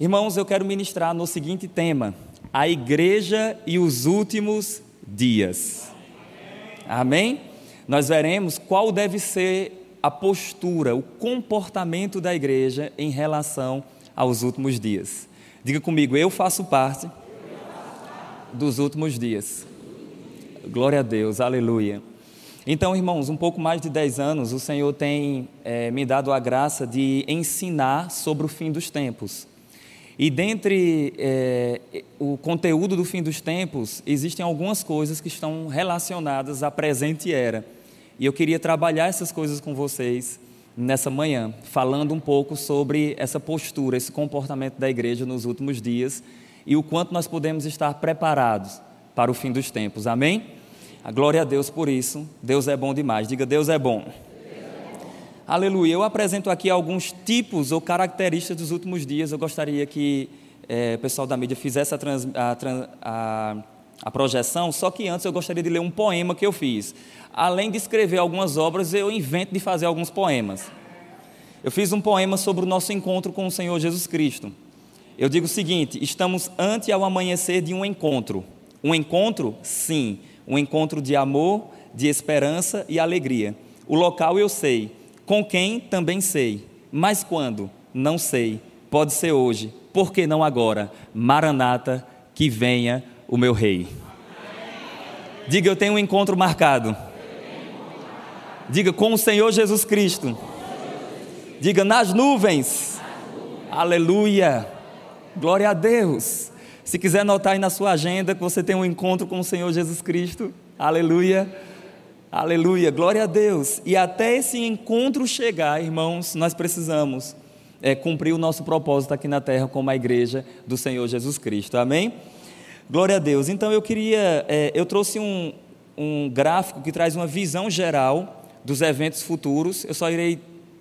Irmãos, eu quero ministrar no seguinte tema: a igreja e os últimos dias. Amém? Nós veremos qual deve ser a postura, o comportamento da igreja em relação aos últimos dias. Diga comigo, eu faço parte dos últimos dias. Glória a Deus, aleluia. Então, irmãos, um pouco mais de 10 anos, o Senhor tem é, me dado a graça de ensinar sobre o fim dos tempos. E dentre é, o conteúdo do fim dos tempos, existem algumas coisas que estão relacionadas à presente era. E eu queria trabalhar essas coisas com vocês nessa manhã, falando um pouco sobre essa postura, esse comportamento da igreja nos últimos dias e o quanto nós podemos estar preparados para o fim dos tempos. Amém? A glória a Deus por isso. Deus é bom demais. Diga, Deus é bom. Aleluia. Eu apresento aqui alguns tipos ou características dos últimos dias. Eu gostaria que é, o pessoal da mídia fizesse a, trans, a, a, a projeção, só que antes eu gostaria de ler um poema que eu fiz. Além de escrever algumas obras, eu invento de fazer alguns poemas. Eu fiz um poema sobre o nosso encontro com o Senhor Jesus Cristo. Eu digo o seguinte: estamos ante ao amanhecer de um encontro. Um encontro, sim, um encontro de amor, de esperança e alegria. O local eu sei, com quem também sei, mas quando? Não sei. Pode ser hoje, por que não agora? Maranata, que venha o meu rei. Diga, eu tenho um encontro marcado. Diga, com o Senhor Jesus Cristo. Diga, nas nuvens. Aleluia. Glória a Deus. Se quiser anotar aí na sua agenda que você tem um encontro com o Senhor Jesus Cristo, aleluia, aleluia, glória a Deus. E até esse encontro chegar, irmãos, nós precisamos é, cumprir o nosso propósito aqui na terra como a igreja do Senhor Jesus Cristo, amém? Glória a Deus. Então eu queria, é, eu trouxe um, um gráfico que traz uma visão geral dos eventos futuros. Eu só irei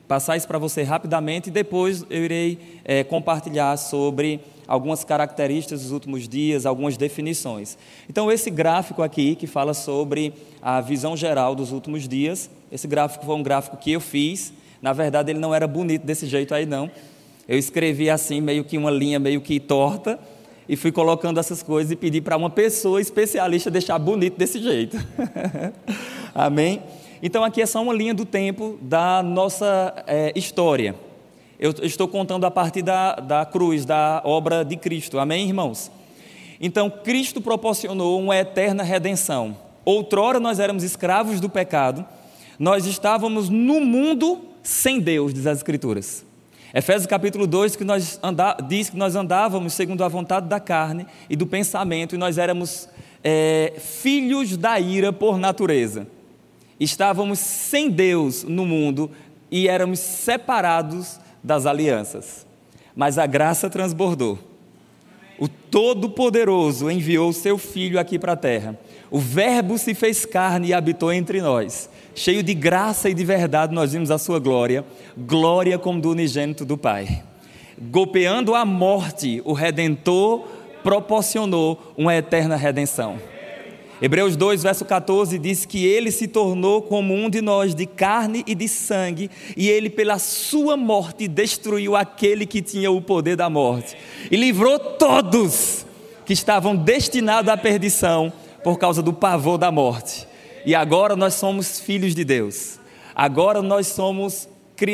passar isso para você rapidamente e depois eu irei é, compartilhar sobre algumas características dos últimos dias, algumas definições. Então, esse gráfico aqui, que fala sobre a visão geral dos últimos dias, esse gráfico foi um gráfico que eu fiz. Na verdade, ele não era bonito desse jeito aí, não. Eu escrevi assim, meio que uma linha meio que torta, e fui colocando essas coisas e pedi para uma pessoa especialista deixar bonito desse jeito. Amém? Então, aqui é só uma linha do tempo da nossa é, história. Eu estou contando a partir da, da cruz, da obra de Cristo. Amém, irmãos? Então, Cristo proporcionou uma eterna redenção. Outrora nós éramos escravos do pecado, nós estávamos no mundo sem Deus, diz as Escrituras. Efésios capítulo 2 que nós anda, diz que nós andávamos segundo a vontade da carne e do pensamento, e nós éramos é, filhos da ira por natureza. Estávamos sem Deus no mundo e éramos separados das alianças. Mas a graça transbordou. O Todo-Poderoso enviou seu Filho aqui para a terra. O Verbo se fez carne e habitou entre nós. Cheio de graça e de verdade, nós vimos a sua glória, glória como do unigênito do Pai. Golpeando a morte, o Redentor proporcionou uma eterna redenção. Hebreus 2, verso 14 diz que ele se tornou como um de nós, de carne e de sangue, e ele, pela sua morte, destruiu aquele que tinha o poder da morte, e livrou todos que estavam destinados à perdição por causa do pavor da morte. E agora nós somos filhos de Deus, agora nós somos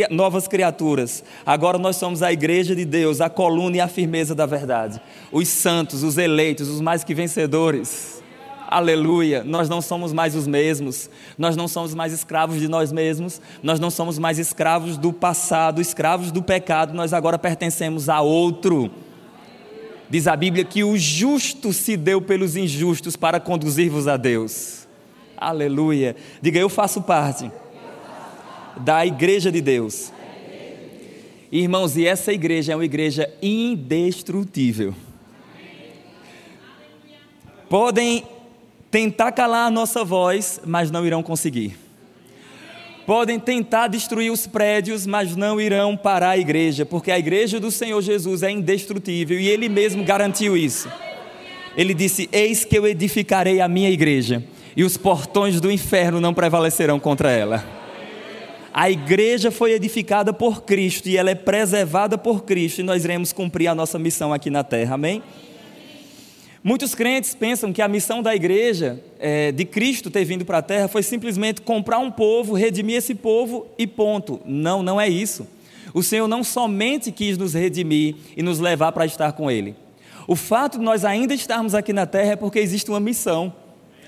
novas criaturas. Agora nós somos a igreja de Deus, a coluna e a firmeza da verdade. Os santos, os eleitos, os mais que vencedores. Aleluia. Nós não somos mais os mesmos. Nós não somos mais escravos de nós mesmos. Nós não somos mais escravos do passado, escravos do pecado. Nós agora pertencemos a outro. Diz a Bíblia que o justo se deu pelos injustos para conduzir-vos a Deus. Aleluia. Diga, eu faço parte da igreja de Deus. Irmãos, e essa igreja é uma igreja indestrutível. Podem tentar calar a nossa voz, mas não irão conseguir. Podem tentar destruir os prédios, mas não irão parar a igreja, porque a igreja do Senhor Jesus é indestrutível e Ele mesmo garantiu isso. Ele disse: Eis que eu edificarei a minha igreja, e os portões do inferno não prevalecerão contra ela. A igreja foi edificada por Cristo e ela é preservada por Cristo e nós iremos cumprir a nossa missão aqui na terra, amém? Muitos crentes pensam que a missão da igreja, é, de Cristo ter vindo para a terra, foi simplesmente comprar um povo, redimir esse povo e ponto. Não, não é isso. O Senhor não somente quis nos redimir e nos levar para estar com Ele. O fato de nós ainda estarmos aqui na terra é porque existe uma missão,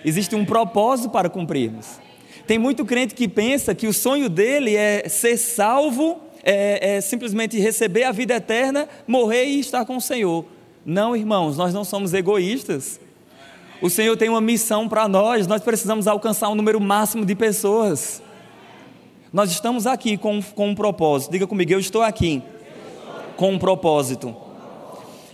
existe um propósito para cumprirmos. Tem muito crente que pensa que o sonho dele é ser salvo, é, é simplesmente receber a vida eterna, morrer e estar com o Senhor. Não, irmãos, nós não somos egoístas. O Senhor tem uma missão para nós, nós precisamos alcançar um número máximo de pessoas. Nós estamos aqui com, com um propósito. Diga comigo, eu estou aqui com um propósito.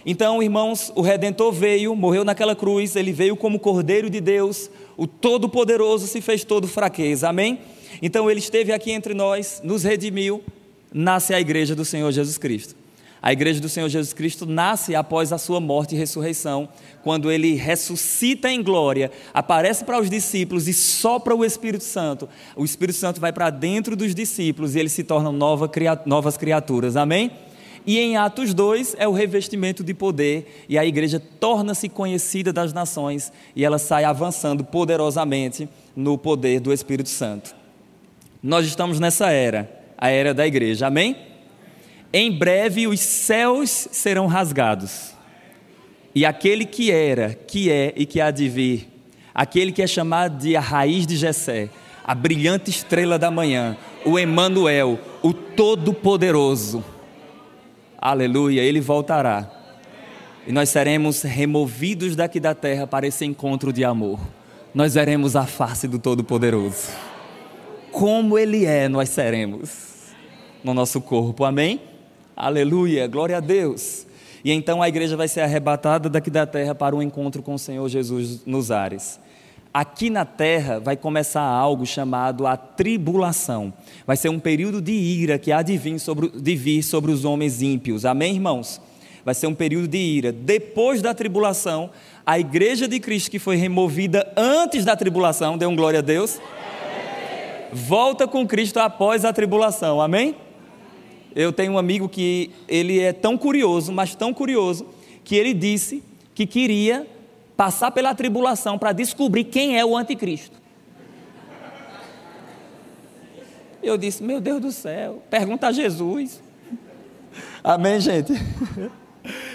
Então, irmãos, o Redentor veio, morreu naquela cruz, ele veio como Cordeiro de Deus, o Todo-Poderoso se fez todo fraqueza, amém? Então, ele esteve aqui entre nós, nos redimiu, nasce a igreja do Senhor Jesus Cristo. A igreja do Senhor Jesus Cristo nasce após a sua morte e ressurreição, quando ele ressuscita em glória, aparece para os discípulos e sopra o Espírito Santo. O Espírito Santo vai para dentro dos discípulos e eles se tornam novas criaturas, amém? E em Atos 2 é o revestimento de poder, e a igreja torna-se conhecida das nações e ela sai avançando poderosamente no poder do Espírito Santo. Nós estamos nessa era, a era da igreja, amém? Em breve os céus serão rasgados, e aquele que era, que é e que há de vir, aquele que é chamado de a raiz de Jessé, a brilhante estrela da manhã, o Emanuel, o Todo-Poderoso, aleluia, ele voltará. E nós seremos removidos daqui da terra para esse encontro de amor. Nós veremos a face do Todo-Poderoso. Como ele é, nós seremos no nosso corpo. Amém? Aleluia, glória a Deus. E então a igreja vai ser arrebatada daqui da terra para um encontro com o Senhor Jesus nos ares. Aqui na terra vai começar algo chamado a tribulação. Vai ser um período de ira que há de vir sobre, de vir sobre os homens ímpios. Amém, irmãos? Vai ser um período de ira. Depois da tribulação, a igreja de Cristo que foi removida antes da tribulação, dê um glória a Deus, volta com Cristo após a tribulação. Amém? Eu tenho um amigo que ele é tão curioso, mas tão curioso, que ele disse que queria passar pela tribulação para descobrir quem é o anticristo. Eu disse, meu Deus do céu, pergunta a Jesus. Amém, gente?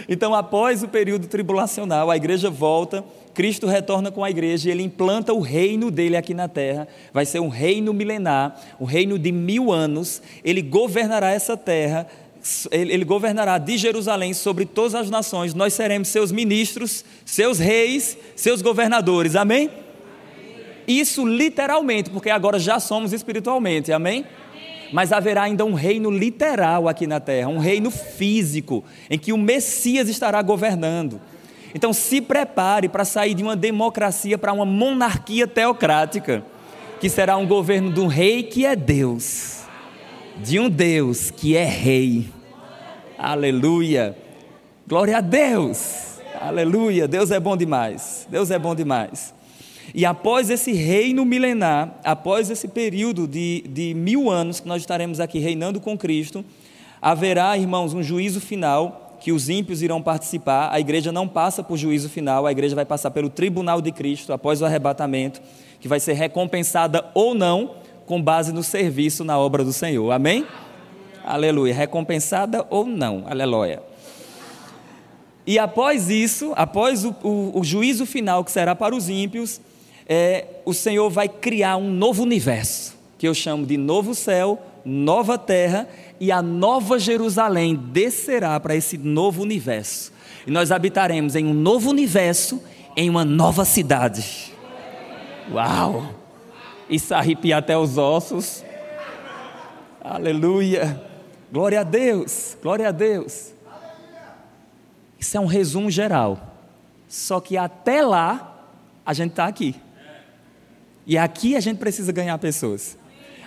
Então, após o período tribulacional, a igreja volta, Cristo retorna com a igreja e ele implanta o reino dele aqui na terra. Vai ser um reino milenar, um reino de mil anos. Ele governará essa terra ele governará de Jerusalém sobre todas as nações, nós seremos seus ministros, seus reis, seus governadores, amém? Isso literalmente, porque agora já somos espiritualmente, amém? Mas haverá ainda um reino literal aqui na terra, um reino físico, em que o Messias estará governando. Então se prepare para sair de uma democracia para uma monarquia teocrática, que será um governo de um rei que é Deus, de um Deus que é rei. Aleluia. Glória a Deus. Aleluia. Deus é bom demais. Deus é bom demais. E após esse reino milenar, após esse período de, de mil anos que nós estaremos aqui reinando com Cristo, haverá, irmãos, um juízo final que os ímpios irão participar. A igreja não passa por juízo final, a igreja vai passar pelo tribunal de Cristo após o arrebatamento, que vai ser recompensada ou não com base no serviço na obra do Senhor. Amém? aleluia, recompensada ou não, aleluia. E após isso, após o, o, o juízo final que será para os ímpios, é, o Senhor vai criar um novo universo, que eu chamo de novo céu, nova terra, e a nova Jerusalém descerá para esse novo universo. E nós habitaremos em um novo universo, em uma nova cidade. Uau! Isso arrepia até os ossos. Aleluia! Glória a Deus, glória a Deus. Isso é um resumo geral. Só que até lá, a gente está aqui. E aqui a gente precisa ganhar pessoas.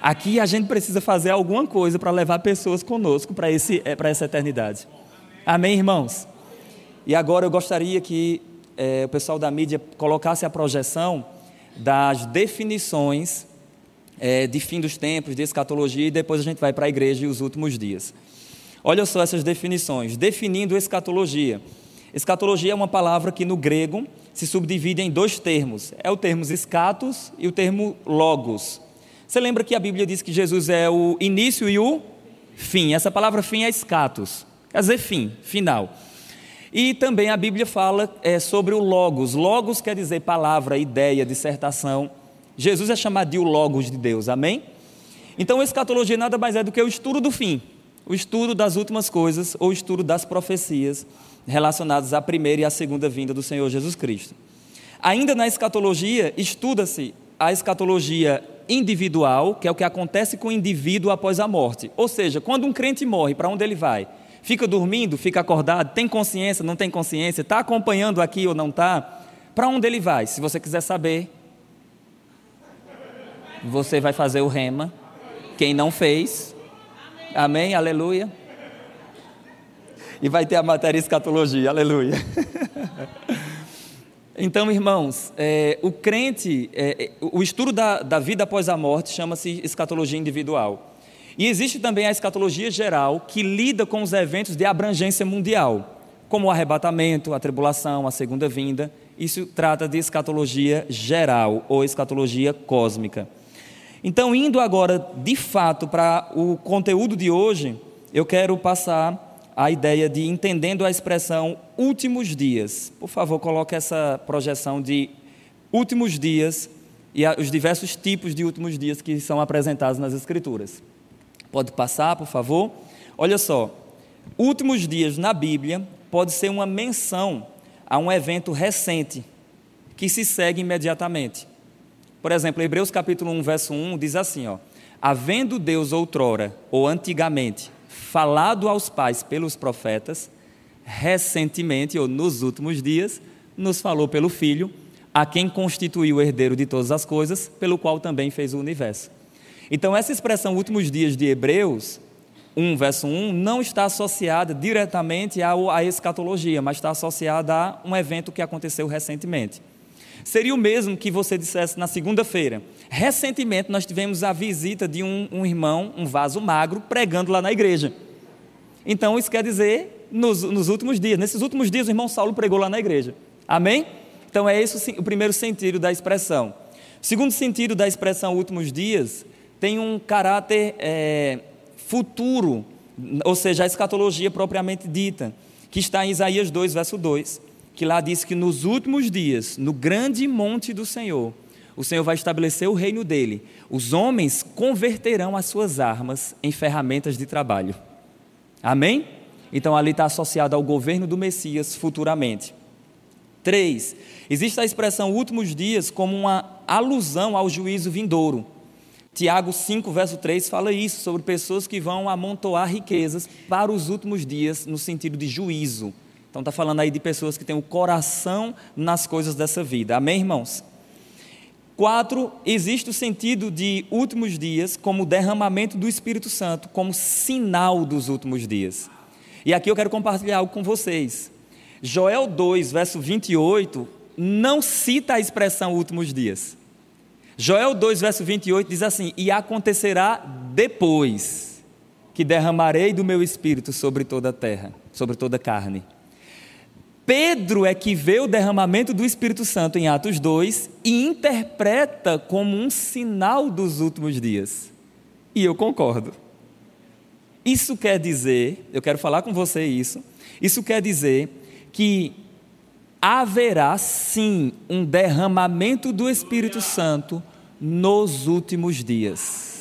Aqui a gente precisa fazer alguma coisa para levar pessoas conosco para é, essa eternidade. Amém, irmãos? E agora eu gostaria que é, o pessoal da mídia colocasse a projeção das definições é, de fim dos tempos, de escatologia, e depois a gente vai para a igreja e os últimos dias. Olha só essas definições. Definindo escatologia. Escatologia é uma palavra que no grego se subdivide em dois termos. É o termo escatos e o termo logos. Você lembra que a Bíblia diz que Jesus é o início e o fim. Essa palavra fim é escatos, quer dizer fim, final. E também a Bíblia fala é, sobre o logos. Logos quer dizer palavra, ideia, dissertação. Jesus é chamado de o logos de Deus, amém? Então, a escatologia nada mais é do que o estudo do fim o estudo das últimas coisas ou o estudo das profecias relacionadas à primeira e à segunda vinda do Senhor Jesus Cristo. Ainda na escatologia, estuda-se a escatologia individual, que é o que acontece com o indivíduo após a morte. Ou seja, quando um crente morre, para onde ele vai? Fica dormindo, fica acordado, tem consciência, não tem consciência, está acompanhando aqui ou não está? Para onde ele vai? Se você quiser saber, você vai fazer o rema. Quem não fez, Amém? Aleluia. E vai ter a matéria escatologia, aleluia. Então, irmãos, é, o crente, é, é, o estudo da, da vida após a morte chama-se escatologia individual. E existe também a escatologia geral, que lida com os eventos de abrangência mundial, como o arrebatamento, a tribulação, a segunda vinda. Isso trata de escatologia geral ou escatologia cósmica. Então, indo agora de fato para o conteúdo de hoje, eu quero passar a ideia de entendendo a expressão últimos dias. Por favor, coloque essa projeção de últimos dias e os diversos tipos de últimos dias que são apresentados nas Escrituras. Pode passar, por favor? Olha só, últimos dias na Bíblia pode ser uma menção a um evento recente que se segue imediatamente. Por exemplo, Hebreus capítulo 1, verso 1 diz assim, ó: Havendo Deus outrora ou antigamente falado aos pais pelos profetas, recentemente ou nos últimos dias nos falou pelo Filho, a quem constituiu o herdeiro de todas as coisas, pelo qual também fez o universo. Então, essa expressão últimos dias de Hebreus 1, verso 1, não está associada diretamente à escatologia, mas está associada a um evento que aconteceu recentemente. Seria o mesmo que você dissesse na segunda-feira. Recentemente nós tivemos a visita de um, um, irmão, um vaso magro, pregando lá na igreja. Então isso quer dizer nos, nos últimos dias. Nesses últimos dias o irmão Saulo pregou lá na igreja. Amém? Então é esse o primeiro sentido da expressão. O segundo sentido da expressão últimos dias tem um caráter é, futuro, ou seja, a escatologia propriamente dita, que está em Isaías 2, verso 2 que lá diz que nos últimos dias, no grande monte do Senhor, o Senhor vai estabelecer o reino dele. Os homens converterão as suas armas em ferramentas de trabalho. Amém? Então ali está associado ao governo do Messias futuramente. Três, existe a expressão últimos dias como uma alusão ao juízo vindouro. Tiago 5, verso 3 fala isso, sobre pessoas que vão amontoar riquezas para os últimos dias, no sentido de juízo. Então está falando aí de pessoas que têm o coração nas coisas dessa vida. Amém, irmãos? Quatro, existe o sentido de últimos dias como derramamento do Espírito Santo, como sinal dos últimos dias. E aqui eu quero compartilhar algo com vocês. Joel 2, verso 28, não cita a expressão últimos dias. Joel 2, verso 28 diz assim: E acontecerá depois que derramarei do meu espírito sobre toda a terra, sobre toda a carne. Pedro é que vê o derramamento do Espírito Santo em Atos 2 e interpreta como um sinal dos últimos dias. E eu concordo. Isso quer dizer, eu quero falar com você isso, isso quer dizer que haverá sim um derramamento do Espírito Santo nos últimos dias.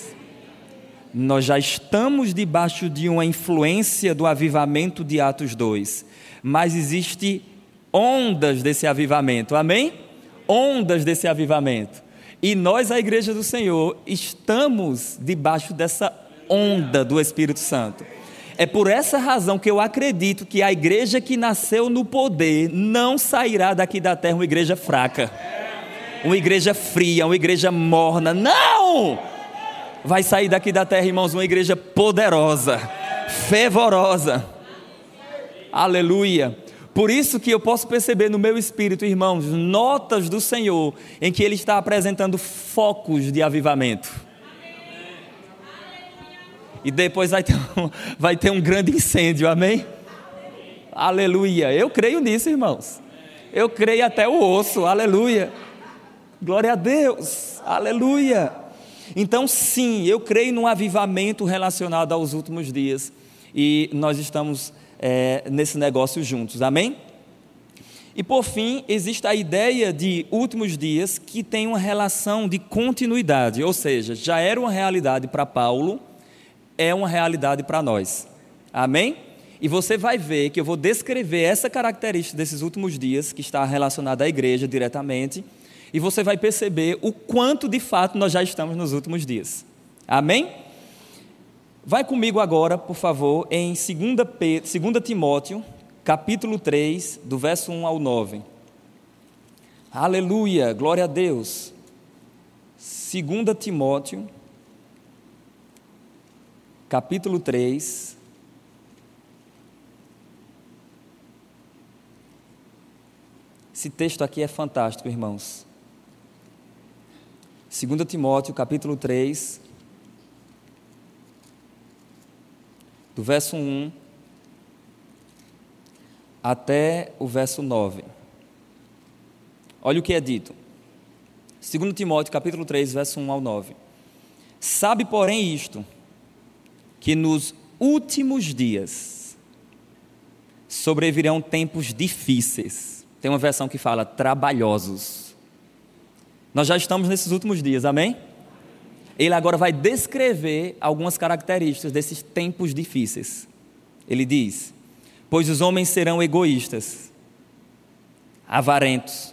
Nós já estamos debaixo de uma influência do avivamento de Atos 2 mas existe ondas desse avivamento. Amém? Ondas desse avivamento. E nós, a igreja do Senhor, estamos debaixo dessa onda do Espírito Santo. É por essa razão que eu acredito que a igreja que nasceu no poder não sairá daqui da terra uma igreja fraca, uma igreja fria, uma igreja morna. Não! Vai sair daqui da terra, irmãos, uma igreja poderosa, fervorosa Aleluia. Por isso que eu posso perceber no meu espírito, irmãos, notas do Senhor em que Ele está apresentando focos de avivamento. E depois vai ter um, vai ter um grande incêndio, amém? Aleluia. Eu creio nisso, irmãos. Eu creio até o osso, aleluia. Glória a Deus, aleluia. Então, sim, eu creio num avivamento relacionado aos últimos dias e nós estamos é, nesse negócio juntos, amém? E por fim, existe a ideia de últimos dias que tem uma relação de continuidade, ou seja, já era uma realidade para Paulo, é uma realidade para nós, amém? E você vai ver que eu vou descrever essa característica desses últimos dias, que está relacionada à igreja diretamente, e você vai perceber o quanto de fato nós já estamos nos últimos dias. Amém? Vai comigo agora, por favor, em 2, Timóteo, capítulo 3, do verso 1 ao 9. Aleluia, glória a Deus. 2 Timóteo, capítulo 3. Esse texto aqui é fantástico, irmãos. 2 Timóteo, capítulo 3, do verso 1 até o verso 9. Olha o que é dito. 2 Timóteo, capítulo 3, verso 1 ao 9. Sabe, porém, isto, que nos últimos dias sobrevirão tempos difíceis. Tem uma versão que fala trabalhosos nós já estamos nesses últimos dias, amém? Ele agora vai descrever algumas características desses tempos difíceis. Ele diz: Pois os homens serão egoístas, avarentos,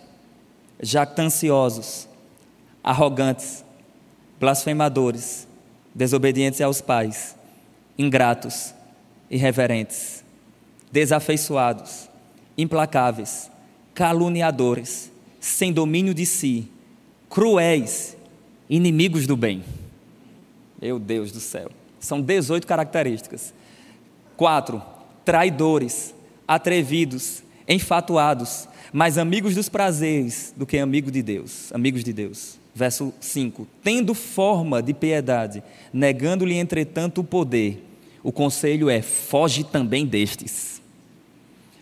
jactanciosos, arrogantes, blasfemadores, desobedientes aos pais, ingratos, irreverentes, desafeiçoados, implacáveis, caluniadores, sem domínio de si cruéis, inimigos do bem. Meu Deus do céu. São 18 características. Quatro, traidores, atrevidos, enfatuados, mais amigos dos prazeres do que amigos de Deus, amigos de Deus. Verso 5: Tendo forma de piedade, negando-lhe entretanto o poder, o conselho é: foge também destes.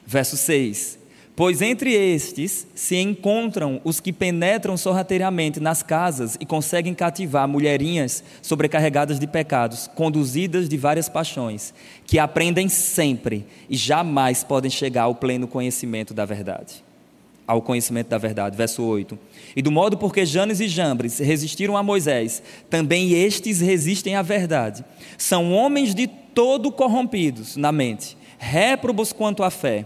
Verso 6: Pois entre estes se encontram os que penetram sorrateiramente nas casas e conseguem cativar mulherinhas sobrecarregadas de pecados, conduzidas de várias paixões, que aprendem sempre e jamais podem chegar ao pleno conhecimento da verdade. Ao conhecimento da verdade. Verso 8. E do modo porque Janes e Jambres resistiram a Moisés, também estes resistem à verdade. São homens de todo corrompidos na mente, réprobos quanto à fé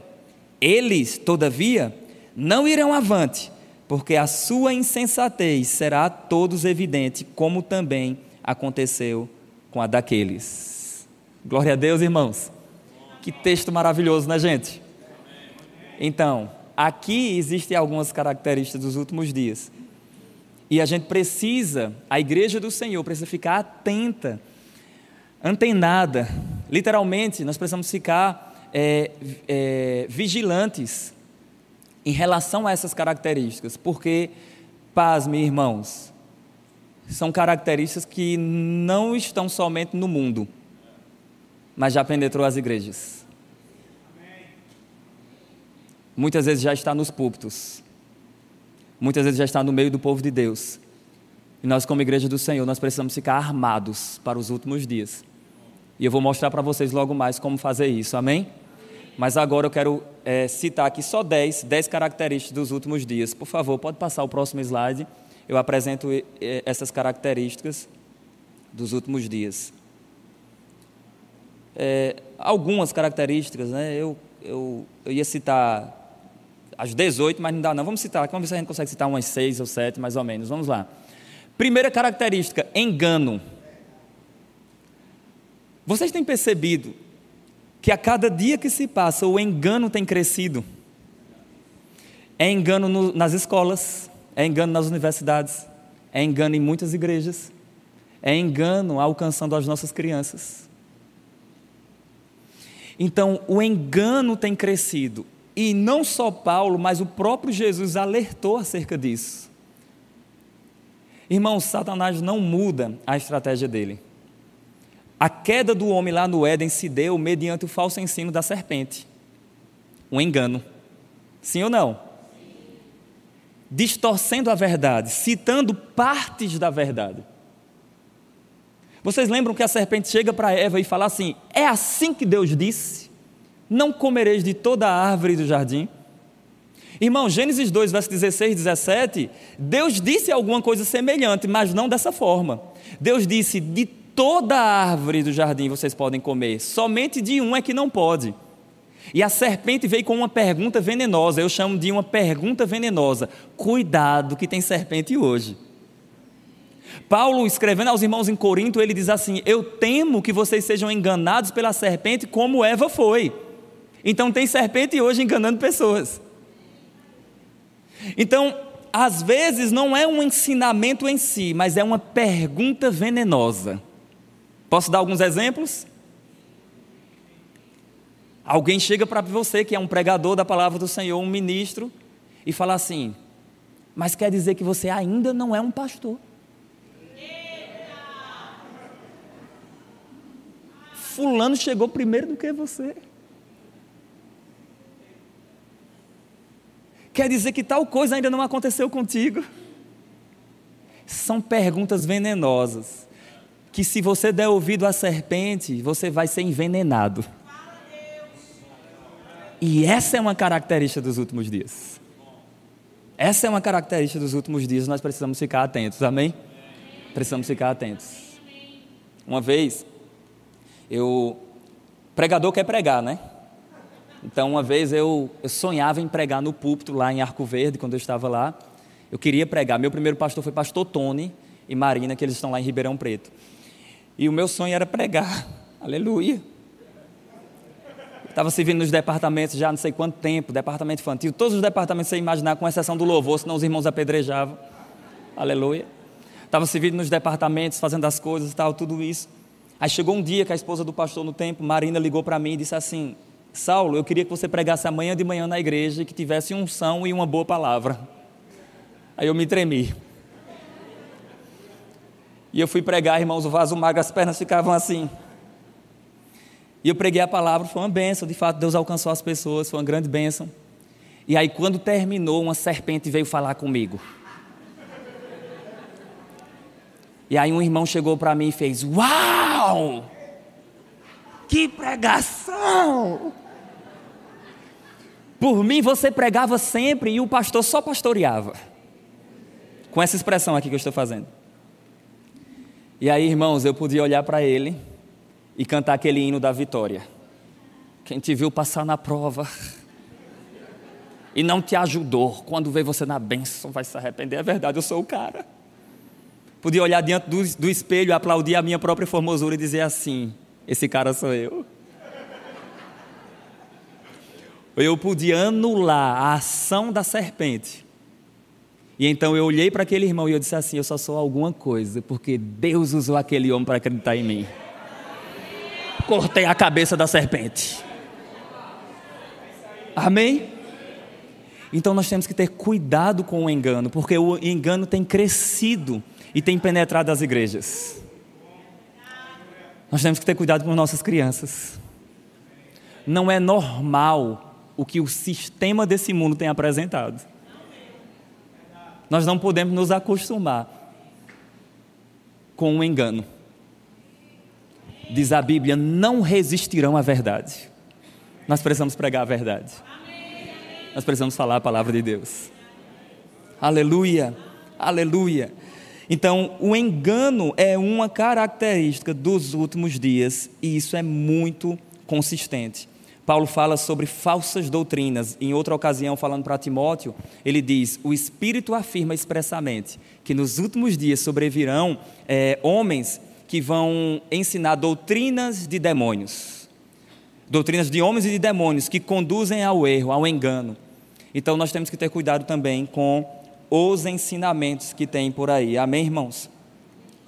eles, todavia, não irão avante, porque a sua insensatez será a todos evidente, como também aconteceu com a daqueles. Glória a Deus, irmãos. Que texto maravilhoso, né, gente? Então, aqui existem algumas características dos últimos dias. E a gente precisa, a igreja do Senhor precisa ficar atenta, antenada. Literalmente, nós precisamos ficar é, é, vigilantes em relação a essas características, porque, pasme, irmãos, são características que não estão somente no mundo, mas já penetrou as igrejas. Muitas vezes já está nos púlpitos, muitas vezes já está no meio do povo de Deus. E nós, como igreja do Senhor, nós precisamos ficar armados para os últimos dias. E eu vou mostrar para vocês logo mais como fazer isso, amém? Mas agora eu quero é, citar aqui só 10, 10 características dos últimos dias. Por favor, pode passar o próximo slide. Eu apresento essas características dos últimos dias. É, algumas características, né? Eu, eu, eu ia citar as 18, mas não dá não. Vamos citar, vamos ver se a gente consegue citar umas 6 ou 7, mais ou menos. Vamos lá. Primeira característica, engano. Vocês têm percebido que a cada dia que se passa o engano tem crescido. É engano no, nas escolas, é engano nas universidades, é engano em muitas igrejas, é engano alcançando as nossas crianças. Então, o engano tem crescido. E não só Paulo, mas o próprio Jesus alertou acerca disso. Irmãos, Satanás não muda a estratégia dele. A queda do homem lá no Éden se deu mediante o falso ensino da serpente. Um engano. Sim ou não? Distorcendo a verdade, citando partes da verdade. Vocês lembram que a serpente chega para Eva e fala assim: É assim que Deus disse: Não comereis de toda a árvore do jardim? Irmão, Gênesis 2, verso 16 e 17, Deus disse alguma coisa semelhante, mas não dessa forma. Deus disse: De toda a árvore do jardim vocês podem comer, somente de um é que não pode. E a serpente veio com uma pergunta venenosa, eu chamo de uma pergunta venenosa. Cuidado que tem serpente hoje. Paulo, escrevendo aos irmãos em Corinto, ele diz assim: Eu temo que vocês sejam enganados pela serpente como Eva foi. Então tem serpente hoje enganando pessoas. Então, às vezes não é um ensinamento em si, mas é uma pergunta venenosa. Posso dar alguns exemplos? Alguém chega para você que é um pregador da palavra do Senhor, um ministro, e fala assim: Mas quer dizer que você ainda não é um pastor. Fulano chegou primeiro do que você. Quer dizer que tal coisa ainda não aconteceu contigo? São perguntas venenosas. Que se você der ouvido à serpente, você vai ser envenenado. E essa é uma característica dos últimos dias. Essa é uma característica dos últimos dias, nós precisamos ficar atentos, amém? Precisamos ficar atentos. Uma vez, eu. Pregador quer pregar, né? Então, uma vez eu, eu sonhava em pregar no púlpito lá em Arco Verde, quando eu estava lá. Eu queria pregar. Meu primeiro pastor foi pastor Tony e Marina, que eles estão lá em Ribeirão Preto. E o meu sonho era pregar. Aleluia. Estava servindo nos departamentos já não sei quanto tempo, departamento infantil, todos os departamentos você imaginar, com exceção do louvor, senão os irmãos apedrejavam. Aleluia. Estava servindo nos departamentos, fazendo as coisas e tal, tudo isso. Aí chegou um dia que a esposa do pastor no tempo, Marina, ligou para mim e disse assim: Saulo, eu queria que você pregasse amanhã de manhã na igreja e que tivesse unção e uma boa palavra. Aí eu me tremi. E eu fui pregar, irmãos, o vaso magro, as pernas ficavam assim. E eu preguei a palavra, foi uma bênção, de fato, Deus alcançou as pessoas, foi uma grande bênção. E aí, quando terminou, uma serpente veio falar comigo. E aí, um irmão chegou para mim e fez: Uau! Que pregação! Por mim você pregava sempre e o pastor só pastoreava. Com essa expressão aqui que eu estou fazendo. E aí, irmãos, eu podia olhar para ele e cantar aquele hino da vitória. Quem te viu passar na prova e não te ajudou, quando vê você na bênção, vai se arrepender. É verdade, eu sou o cara. Podia olhar diante do, do espelho, aplaudir a minha própria formosura e dizer assim: Esse cara sou eu. eu podia anular a ação da serpente. E então eu olhei para aquele irmão e eu disse assim: Eu só sou alguma coisa, porque Deus usou aquele homem para acreditar em mim. Cortei a cabeça da serpente. Amém? Então nós temos que ter cuidado com o engano, porque o engano tem crescido e tem penetrado as igrejas. Nós temos que ter cuidado com nossas crianças. Não é normal o que o sistema desse mundo tem apresentado. Nós não podemos nos acostumar com o um engano. Diz a Bíblia: não resistirão à verdade. Nós precisamos pregar a verdade. Nós precisamos falar a palavra de Deus. Aleluia, aleluia. Então, o engano é uma característica dos últimos dias e isso é muito consistente. Paulo fala sobre falsas doutrinas. Em outra ocasião, falando para Timóteo, ele diz: O Espírito afirma expressamente que nos últimos dias sobrevirão é, homens que vão ensinar doutrinas de demônios, doutrinas de homens e de demônios que conduzem ao erro, ao engano. Então, nós temos que ter cuidado também com os ensinamentos que tem por aí. Amém, irmãos?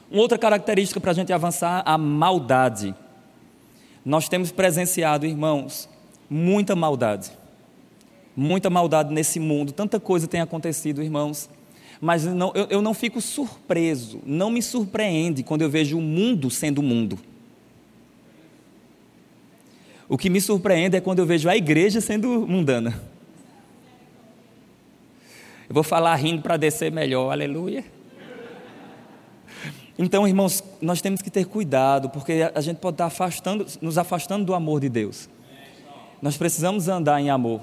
Uma outra característica para a gente avançar, a maldade. Nós temos presenciado, irmãos, muita maldade. Muita maldade nesse mundo, tanta coisa tem acontecido, irmãos. Mas não, eu, eu não fico surpreso, não me surpreende quando eu vejo o mundo sendo o mundo. O que me surpreende é quando eu vejo a igreja sendo mundana. Eu vou falar rindo para descer melhor, aleluia. Então, irmãos, nós temos que ter cuidado, porque a gente pode estar afastando, nos afastando do amor de Deus. Nós precisamos andar em amor.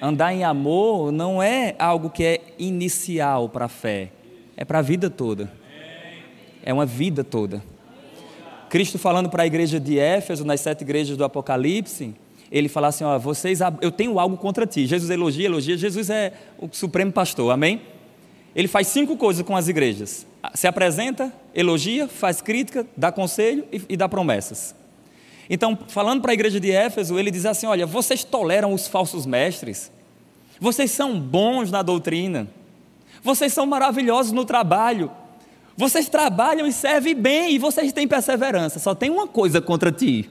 Andar em amor não é algo que é inicial para a fé, é para a vida toda. É uma vida toda. Cristo falando para a igreja de Éfeso, nas sete igrejas do Apocalipse, ele fala assim: ó, vocês, eu tenho algo contra ti. Jesus elogia, elogia. Jesus é o supremo pastor, amém? Ele faz cinco coisas com as igrejas: se apresenta, elogia, faz crítica, dá conselho e, e dá promessas. Então, falando para a igreja de Éfeso, ele diz assim: olha, vocês toleram os falsos mestres, vocês são bons na doutrina, vocês são maravilhosos no trabalho, vocês trabalham e servem bem e vocês têm perseverança. Só tem uma coisa contra ti: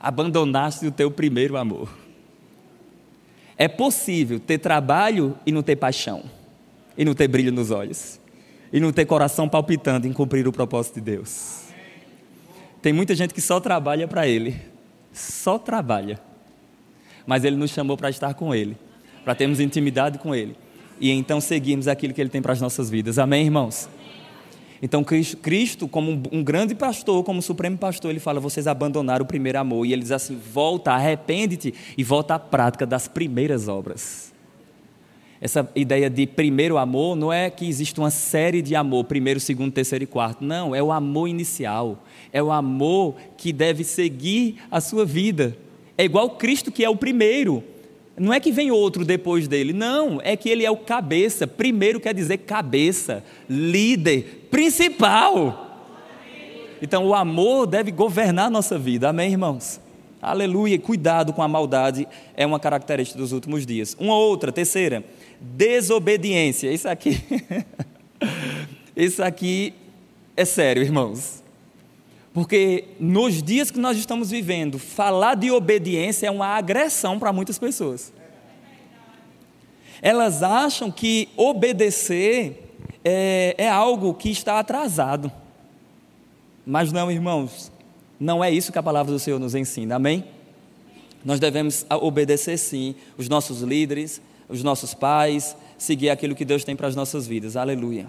abandonaste o teu primeiro amor. É possível ter trabalho e não ter paixão, e não ter brilho nos olhos, e não ter coração palpitando em cumprir o propósito de Deus. Tem muita gente que só trabalha para Ele, só trabalha, mas Ele nos chamou para estar com Ele, para termos intimidade com Ele, e então seguirmos aquilo que Ele tem para as nossas vidas. Amém, irmãos? Então, Cristo, como um grande pastor, como supremo pastor, ele fala: vocês abandonaram o primeiro amor. E ele diz assim: volta, arrepende-te e volta à prática das primeiras obras. Essa ideia de primeiro amor não é que existe uma série de amor, primeiro, segundo, terceiro e quarto. Não, é o amor inicial. É o amor que deve seguir a sua vida. É igual Cristo que é o primeiro. Não é que vem outro depois dele, não, é que ele é o cabeça. Primeiro quer dizer cabeça, líder, principal. Então o amor deve governar a nossa vida, amém, irmãos? Aleluia, cuidado com a maldade é uma característica dos últimos dias. Uma outra, terceira, desobediência. Isso aqui, isso aqui é sério, irmãos. Porque nos dias que nós estamos vivendo, falar de obediência é uma agressão para muitas pessoas. Elas acham que obedecer é, é algo que está atrasado. Mas não, irmãos, não é isso que a palavra do Senhor nos ensina, amém? Nós devemos obedecer sim os nossos líderes, os nossos pais, seguir aquilo que Deus tem para as nossas vidas, aleluia.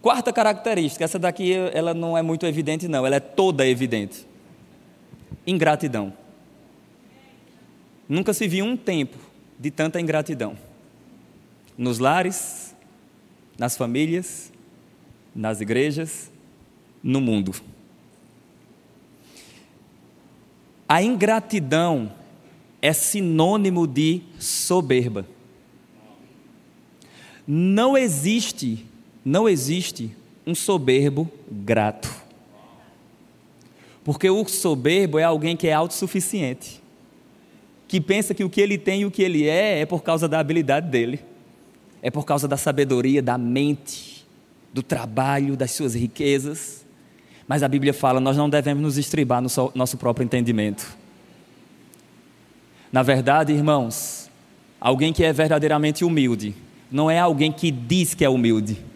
Quarta característica, essa daqui ela não é muito evidente não, ela é toda evidente. Ingratidão. Nunca se viu um tempo de tanta ingratidão. Nos lares, nas famílias, nas igrejas, no mundo. A ingratidão é sinônimo de soberba. Não existe não existe um soberbo grato. Porque o soberbo é alguém que é autossuficiente, que pensa que o que ele tem e o que ele é é por causa da habilidade dele, é por causa da sabedoria, da mente, do trabalho, das suas riquezas. Mas a Bíblia fala: nós não devemos nos estribar no nosso próprio entendimento. Na verdade, irmãos, alguém que é verdadeiramente humilde não é alguém que diz que é humilde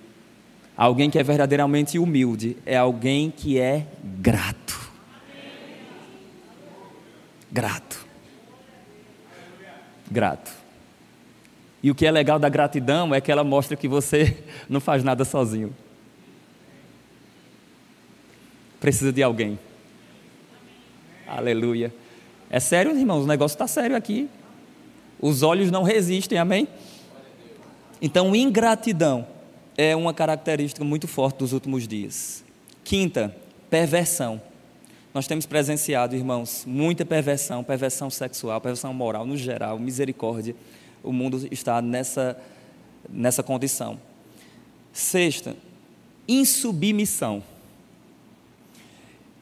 Alguém que é verdadeiramente humilde é alguém que é grato. Grato. Grato. E o que é legal da gratidão é que ela mostra que você não faz nada sozinho. Precisa de alguém. Aleluia. É sério, irmãos, o negócio está sério aqui. Os olhos não resistem, amém? Então, ingratidão é uma característica muito forte dos últimos dias. Quinta, perversão. Nós temos presenciado, irmãos, muita perversão, perversão sexual, perversão moral no geral, misericórdia. O mundo está nessa, nessa condição. Sexta, insubmissão.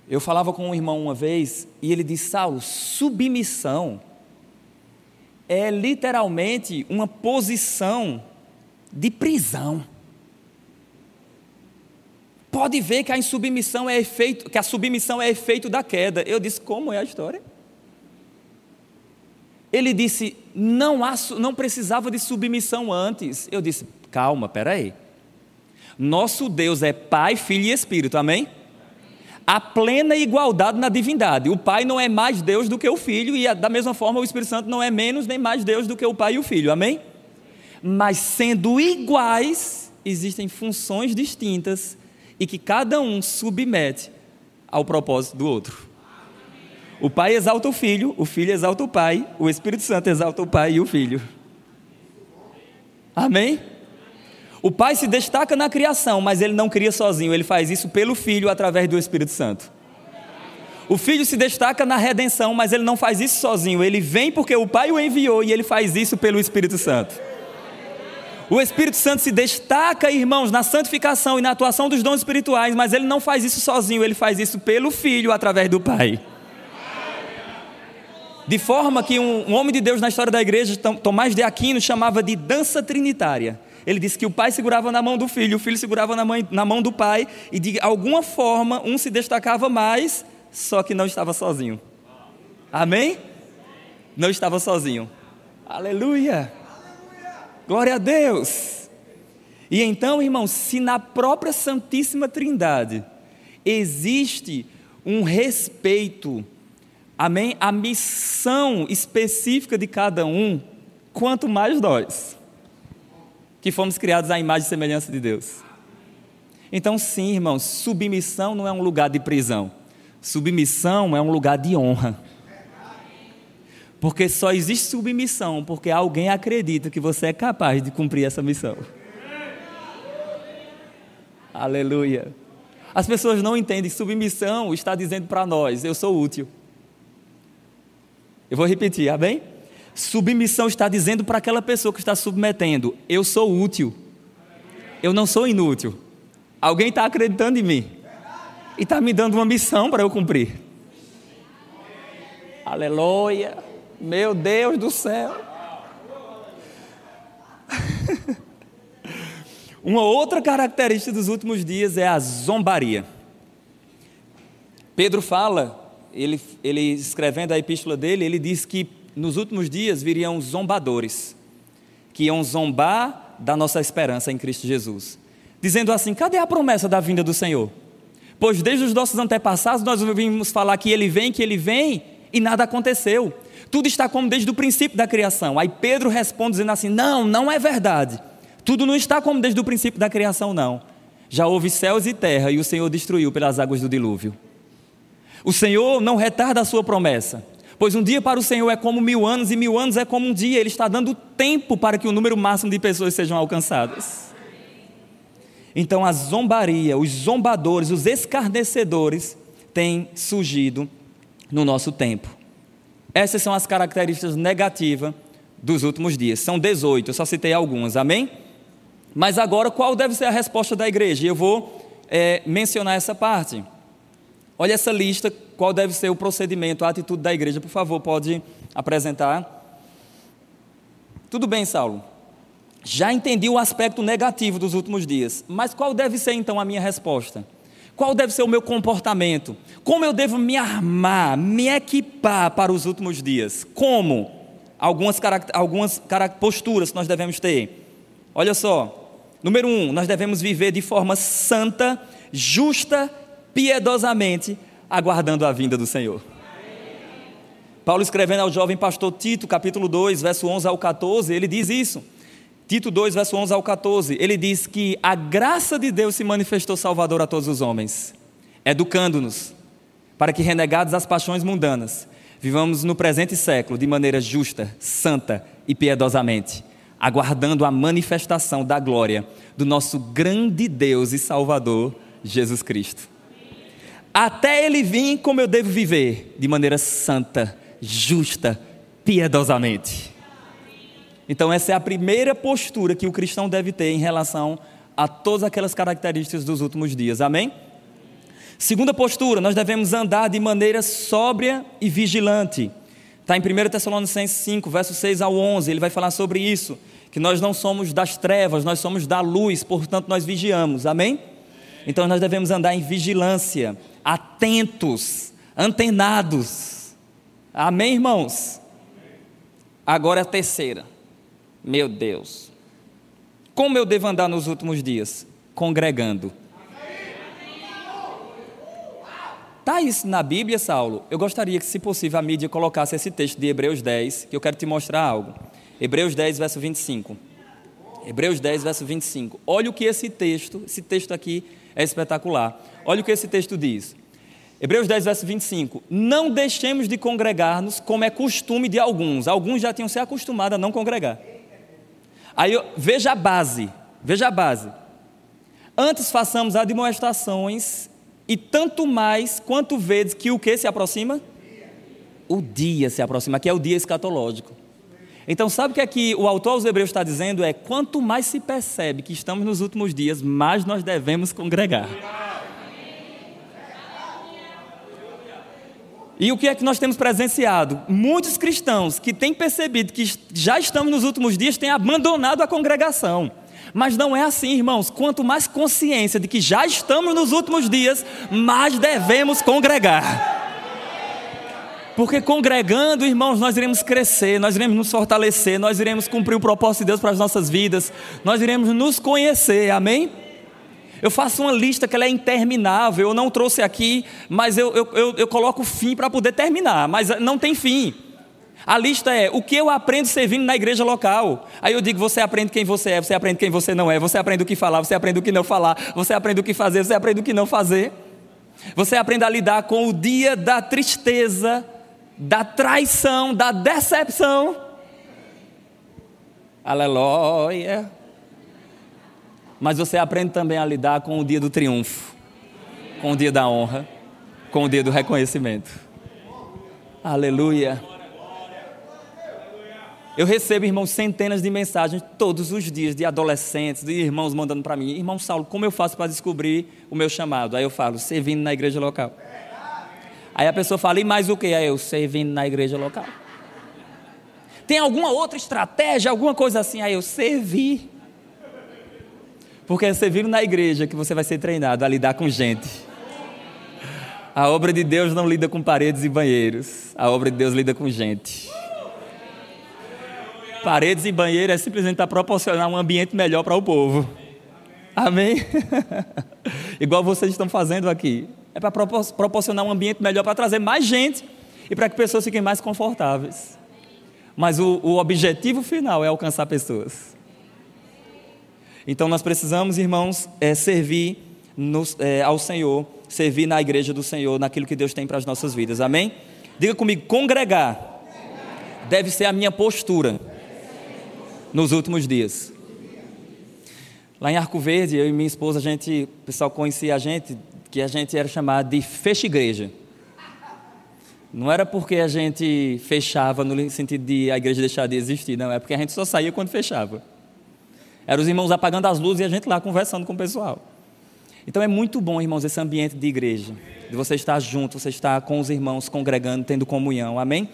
Eu falava com um irmão uma vez e ele disse: Saulo, submissão é literalmente uma posição de prisão pode ver que a insubmissão é efeito, que a submissão é efeito da queda. Eu disse, como é a história? Ele disse, não, há, não precisava de submissão antes. Eu disse, calma, peraí. Nosso Deus é Pai, Filho e Espírito, amém? a plena igualdade na divindade. O Pai não é mais Deus do que o Filho, e da mesma forma o Espírito Santo não é menos nem mais Deus do que o Pai e o Filho. Amém? Mas sendo iguais, existem funções distintas e que cada um submete ao propósito do outro. O Pai exalta o Filho, o Filho exalta o Pai, o Espírito Santo exalta o Pai e o Filho. Amém? O Pai se destaca na criação, mas ele não cria sozinho, ele faz isso pelo Filho através do Espírito Santo. O Filho se destaca na redenção, mas ele não faz isso sozinho, ele vem porque o Pai o enviou e ele faz isso pelo Espírito Santo. O Espírito Santo se destaca, irmãos, na santificação e na atuação dos dons espirituais, mas ele não faz isso sozinho, ele faz isso pelo Filho através do Pai. De forma que um, homem de Deus na história da igreja, Tomás de Aquino, chamava de dança trinitária ele disse que o pai segurava na mão do filho, o filho segurava na, mãe, na mão do pai, e de alguma forma um se destacava mais, só que não estava sozinho. Amém? Não estava sozinho. Aleluia! Glória a Deus! E então, irmãos, se na própria Santíssima Trindade existe um respeito, amém? A missão específica de cada um, quanto mais nós que fomos criados à imagem e semelhança de Deus. Então, sim, irmãos, submissão não é um lugar de prisão. Submissão é um lugar de honra. Porque só existe submissão porque alguém acredita que você é capaz de cumprir essa missão. Aleluia. As pessoas não entendem. Submissão está dizendo para nós: eu sou útil. Eu vou repetir, amém? Submissão está dizendo para aquela pessoa que está submetendo: eu sou útil, eu não sou inútil. Alguém está acreditando em mim e está me dando uma missão para eu cumprir. Aleluia, meu Deus do céu. Uma outra característica dos últimos dias é a zombaria. Pedro fala, ele, ele escrevendo a epístola dele, ele diz que nos últimos dias viriam zombadores, que iam zombar da nossa esperança em Cristo Jesus, dizendo assim: cadê a promessa da vinda do Senhor? Pois desde os nossos antepassados nós ouvimos falar que ele vem, que ele vem, e nada aconteceu. Tudo está como desde o princípio da criação. Aí Pedro responde dizendo assim: não, não é verdade. Tudo não está como desde o princípio da criação, não. Já houve céus e terra e o Senhor destruiu pelas águas do dilúvio. O Senhor não retarda a sua promessa, Pois um dia para o Senhor é como mil anos, e mil anos é como um dia. Ele está dando tempo para que o número máximo de pessoas sejam alcançadas. Então a zombaria, os zombadores, os escarnecedores têm surgido no nosso tempo. Essas são as características negativas dos últimos dias. São 18, eu só citei algumas, amém? Mas agora, qual deve ser a resposta da igreja? Eu vou é, mencionar essa parte. Olha essa lista, qual deve ser o procedimento, a atitude da igreja. Por favor, pode apresentar. Tudo bem, Saulo. Já entendi o aspecto negativo dos últimos dias, mas qual deve ser então a minha resposta? Qual deve ser o meu comportamento? Como eu devo me armar, me equipar para os últimos dias? Como? Algumas, algumas posturas que nós devemos ter. Olha só. Número um, nós devemos viver de forma santa, justa piedosamente aguardando a vinda do Senhor. Paulo escrevendo ao jovem pastor Tito, capítulo 2, verso 11 ao 14, ele diz isso. Tito 2, verso 11 ao 14, ele diz que a graça de Deus se manifestou salvador a todos os homens, educando-nos para que, renegados às paixões mundanas, vivamos no presente século de maneira justa, santa e piedosamente, aguardando a manifestação da glória do nosso grande Deus e Salvador, Jesus Cristo até ele vir como eu devo viver, de maneira santa, justa, piedosamente. Então, essa é a primeira postura que o cristão deve ter em relação a todas aquelas características dos últimos dias. Amém? Segunda postura, nós devemos andar de maneira sóbria e vigilante. Está em 1 Tessalonicenses 5, versos 6 ao 11, ele vai falar sobre isso, que nós não somos das trevas, nós somos da luz, portanto nós vigiamos. Amém? Então nós devemos andar em vigilância atentos, antenados. Amém, irmãos? Agora a terceira. Meu Deus. Como eu devo andar nos últimos dias? Congregando. Tá isso na Bíblia, Saulo? Eu gostaria que, se possível, a mídia colocasse esse texto de Hebreus 10, que eu quero te mostrar algo. Hebreus 10, verso 25. Hebreus 10, verso 25. Olha o que esse texto, esse texto aqui é espetacular. Olha o que esse texto diz. Hebreus 10, verso 25. Não deixemos de congregar-nos como é costume de alguns. Alguns já tinham se acostumado a não congregar. Aí veja a base, veja a base. Antes façamos admoestações e tanto mais quanto vezes que o que se aproxima? O dia se aproxima, que é o dia escatológico. Então, sabe o que é que o autor aos Hebreus está dizendo? É quanto mais se percebe que estamos nos últimos dias, mais nós devemos congregar. E o que é que nós temos presenciado? Muitos cristãos que têm percebido que já estamos nos últimos dias têm abandonado a congregação. Mas não é assim, irmãos. Quanto mais consciência de que já estamos nos últimos dias, mais devemos congregar. Porque congregando, irmãos, nós iremos crescer, nós iremos nos fortalecer, nós iremos cumprir o propósito de Deus para as nossas vidas, nós iremos nos conhecer, amém? Eu faço uma lista que ela é interminável, eu não trouxe aqui, mas eu, eu, eu, eu coloco fim para poder terminar, mas não tem fim. A lista é o que eu aprendo servindo na igreja local. Aí eu digo: você aprende quem você é, você aprende quem você não é, você aprende o que falar, você aprende o que não falar, você aprende o que fazer, você aprende o que não fazer. Você aprende a lidar com o dia da tristeza, da traição, da decepção. Aleluia. Mas você aprende também a lidar com o dia do triunfo, com o dia da honra, com o dia do reconhecimento. Aleluia. Eu recebo, irmãos, centenas de mensagens todos os dias de adolescentes, de irmãos mandando para mim: Irmão Saulo, como eu faço para descobrir o meu chamado? Aí eu falo: servindo na igreja local. Aí a pessoa fala: E mais o que? Aí eu: servindo na igreja local. Tem alguma outra estratégia, alguma coisa assim? Aí eu: servir. Porque é servindo na igreja que você vai ser treinado a lidar com gente. A obra de Deus não lida com paredes e banheiros. A obra de Deus lida com gente. Paredes e banheiro é simplesmente para proporcionar um ambiente melhor para o povo. Amém? Igual vocês estão fazendo aqui. É para proporcionar um ambiente melhor para trazer mais gente e para que pessoas fiquem mais confortáveis. Mas o, o objetivo final é alcançar pessoas. Então nós precisamos, irmãos, é, servir nos, é, ao Senhor, servir na igreja do Senhor, naquilo que Deus tem para as nossas vidas. Amém? Diga comigo: congregar deve ser a minha postura nos últimos dias. Lá em Arco Verde, eu e minha esposa, a gente, o pessoal conhecia a gente, que a gente era chamado de fecha igreja. Não era porque a gente fechava no sentido de a igreja deixar de existir, não, é porque a gente só saía quando fechava. Eram os irmãos apagando as luzes e a gente lá conversando com o pessoal. Então é muito bom, irmãos, esse ambiente de igreja, de você estar junto, você estar com os irmãos congregando, tendo comunhão, amém?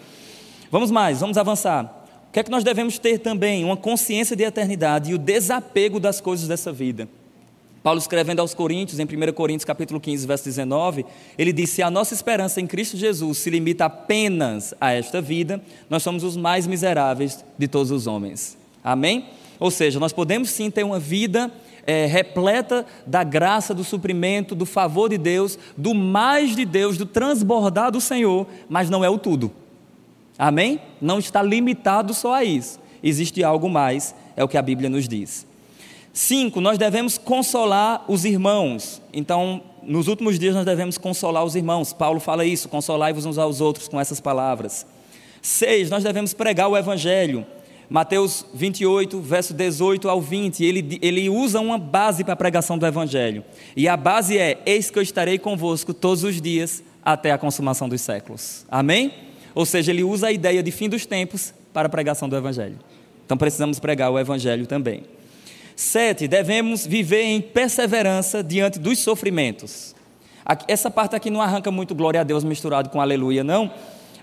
Vamos mais, vamos avançar. O que é que nós devemos ter também? Uma consciência de eternidade e o desapego das coisas dessa vida. Paulo escrevendo aos Coríntios, em 1 Coríntios capítulo 15, verso 19, ele disse: "A nossa esperança em Cristo Jesus se limita apenas a esta vida, nós somos os mais miseráveis de todos os homens." Amém? Ou seja, nós podemos sim ter uma vida é, repleta da graça, do suprimento, do favor de Deus, do mais de Deus, do transbordar do Senhor, mas não é o tudo. Amém? Não está limitado só a isso. Existe algo mais, é o que a Bíblia nos diz. Cinco, nós devemos consolar os irmãos. Então, nos últimos dias nós devemos consolar os irmãos. Paulo fala isso, consolai-vos uns aos outros com essas palavras. Seis, nós devemos pregar o Evangelho. Mateus 28, verso 18 ao 20, ele, ele usa uma base para a pregação do Evangelho. E a base é: Eis que eu estarei convosco todos os dias até a consumação dos séculos. Amém? Ou seja, ele usa a ideia de fim dos tempos para a pregação do Evangelho. Então precisamos pregar o Evangelho também. Sete, devemos viver em perseverança diante dos sofrimentos. Essa parte aqui não arranca muito glória a Deus misturado com aleluia, não.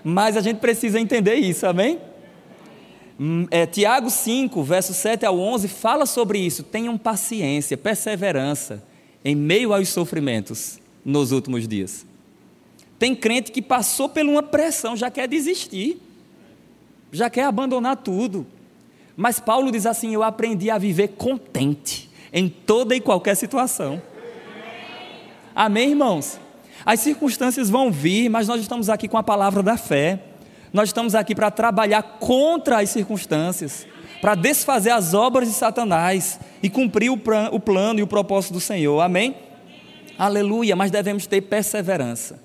Mas a gente precisa entender isso, amém? Hum, é, Tiago 5, versos 7 ao 11, fala sobre isso. Tenham paciência, perseverança em meio aos sofrimentos nos últimos dias. Tem crente que passou por uma pressão, já quer desistir, já quer abandonar tudo. Mas Paulo diz assim: Eu aprendi a viver contente em toda e qualquer situação. Amém, irmãos? As circunstâncias vão vir, mas nós estamos aqui com a palavra da fé. Nós estamos aqui para trabalhar contra as circunstâncias, para desfazer as obras de Satanás e cumprir o, o plano e o propósito do Senhor. Amém? Aleluia, mas devemos ter perseverança.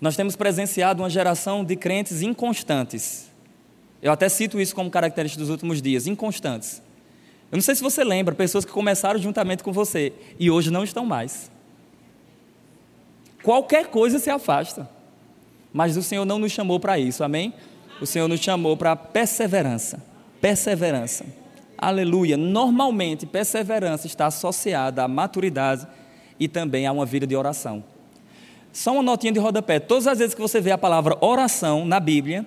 Nós temos presenciado uma geração de crentes inconstantes. Eu até cito isso como característica dos últimos dias, inconstantes. Eu não sei se você lembra, pessoas que começaram juntamente com você e hoje não estão mais. Qualquer coisa se afasta. Mas o Senhor não nos chamou para isso, amém? O Senhor nos chamou para perseverança. Perseverança. Aleluia. Normalmente, perseverança está associada à maturidade e também a uma vida de oração. Só uma notinha de rodapé. Todas as vezes que você vê a palavra oração na Bíblia,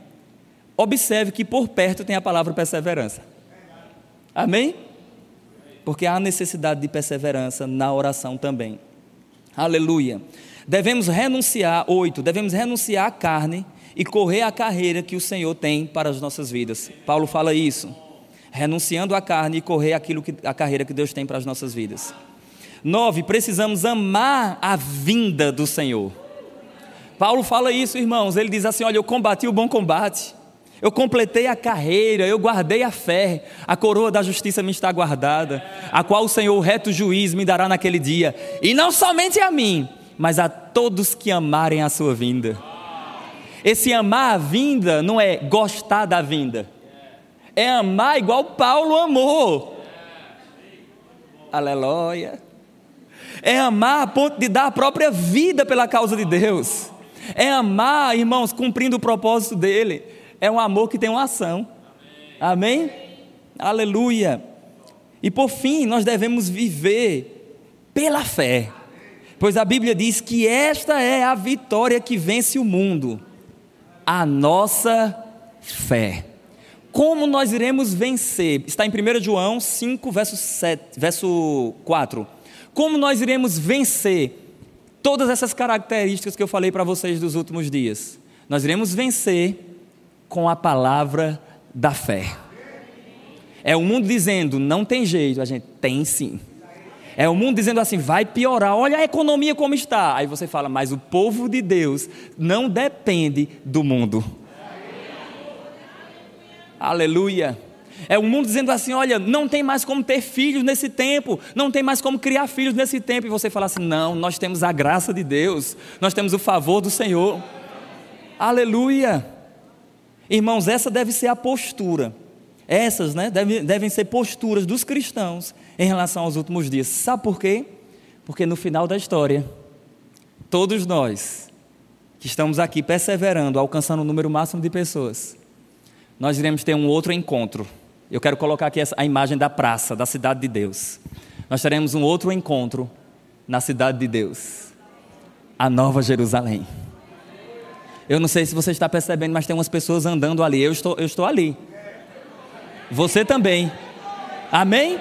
observe que por perto tem a palavra perseverança. Amém? Porque há necessidade de perseverança na oração também. Aleluia. Devemos renunciar, oito, devemos renunciar à carne e correr a carreira que o Senhor tem para as nossas vidas. Paulo fala isso. Renunciando à carne e correr aquilo que, a carreira que Deus tem para as nossas vidas. Nove, precisamos amar a vinda do Senhor. Paulo fala isso, irmãos. Ele diz assim: Olha, eu combati o bom combate, eu completei a carreira, eu guardei a fé, a coroa da justiça me está guardada, a qual o Senhor, o reto juiz, me dará naquele dia, e não somente a mim, mas a todos que amarem a sua vinda. Esse amar a vinda não é gostar da vinda, é amar igual Paulo amou. Aleluia é amar a ponto de dar a própria vida pela causa de Deus, é amar, irmãos, cumprindo o propósito dele, é um amor que tem uma ação, amém? amém? Aleluia. E por fim, nós devemos viver pela fé, pois a Bíblia diz que esta é a vitória que vence o mundo, a nossa fé. Como nós iremos vencer? Está em 1 João 5, verso, 7, verso 4. Como nós iremos vencer todas essas características que eu falei para vocês dos últimos dias? Nós iremos vencer com a palavra da fé. É o mundo dizendo, não tem jeito, a gente tem sim. É o mundo dizendo assim, vai piorar, olha a economia como está. Aí você fala, mas o povo de Deus não depende do mundo. Aleluia. É o mundo dizendo assim: olha, não tem mais como ter filhos nesse tempo, não tem mais como criar filhos nesse tempo. E você fala assim: não, nós temos a graça de Deus, nós temos o favor do Senhor. Aleluia. Irmãos, essa deve ser a postura. Essas né, devem, devem ser posturas dos cristãos em relação aos últimos dias. Sabe por quê? Porque no final da história, todos nós que estamos aqui perseverando, alcançando o número máximo de pessoas, nós iremos ter um outro encontro eu quero colocar aqui a imagem da praça, da cidade de Deus. Nós teremos um outro encontro na cidade de Deus, a Nova Jerusalém. Eu não sei se você está percebendo, mas tem umas pessoas andando ali. Eu estou, eu estou ali. Você também. Amém?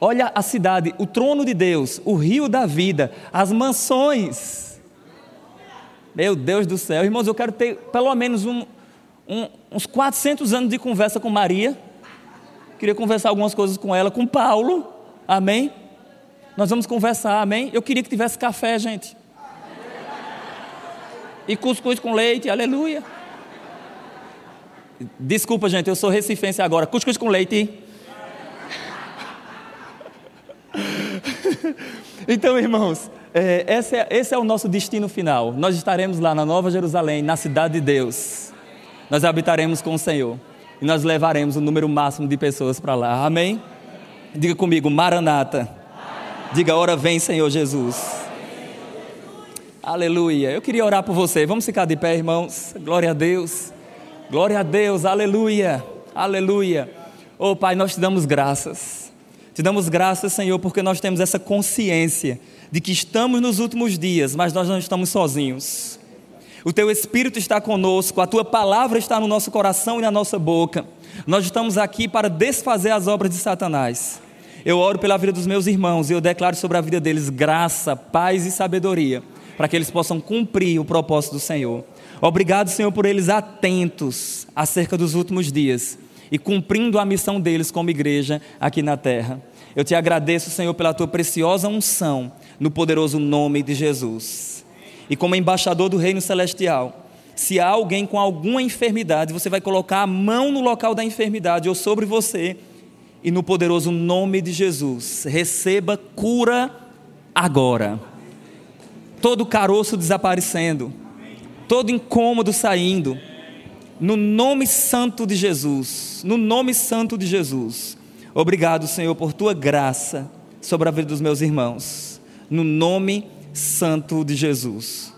Olha a cidade, o trono de Deus, o rio da vida, as mansões. Meu Deus do céu, irmãos, eu quero ter pelo menos um, um, uns 400 anos de conversa com Maria. Queria conversar algumas coisas com ela, com Paulo. Amém? Nós vamos conversar, amém? Eu queria que tivesse café, gente. E cuscuz com leite, aleluia. Desculpa, gente, eu sou recifense agora. Cuscuz com leite. então, irmãos, é, esse, é, esse é o nosso destino final. Nós estaremos lá na Nova Jerusalém, na cidade de Deus nós habitaremos com o Senhor e nós levaremos o número máximo de pessoas para lá. Amém? Diga comigo, Maranata. Diga, hora vem, Senhor Jesus. Aleluia. Eu queria orar por você. Vamos ficar de pé, irmãos. Glória a Deus. Glória a Deus. Aleluia. Aleluia. Oh, Pai, nós te damos graças. Te damos graças, Senhor, porque nós temos essa consciência de que estamos nos últimos dias, mas nós não estamos sozinhos o teu Espírito está conosco, a tua palavra está no nosso coração e na nossa boca. Nós estamos aqui para desfazer as obras de Satanás. Eu oro pela vida dos meus irmãos e eu declaro sobre a vida deles graça, paz e sabedoria, para que eles possam cumprir o propósito do Senhor. Obrigado, Senhor, por eles atentos acerca dos últimos dias e cumprindo a missão deles como igreja aqui na terra. Eu te agradeço, Senhor, pela tua preciosa unção no poderoso nome de Jesus. E como embaixador do reino celestial, se há alguém com alguma enfermidade, você vai colocar a mão no local da enfermidade ou sobre você, e no poderoso nome de Jesus, receba cura agora. Todo caroço desaparecendo, todo incômodo saindo, no nome santo de Jesus, no nome santo de Jesus. Obrigado, Senhor, por tua graça sobre a vida dos meus irmãos, no nome santo de Jesus.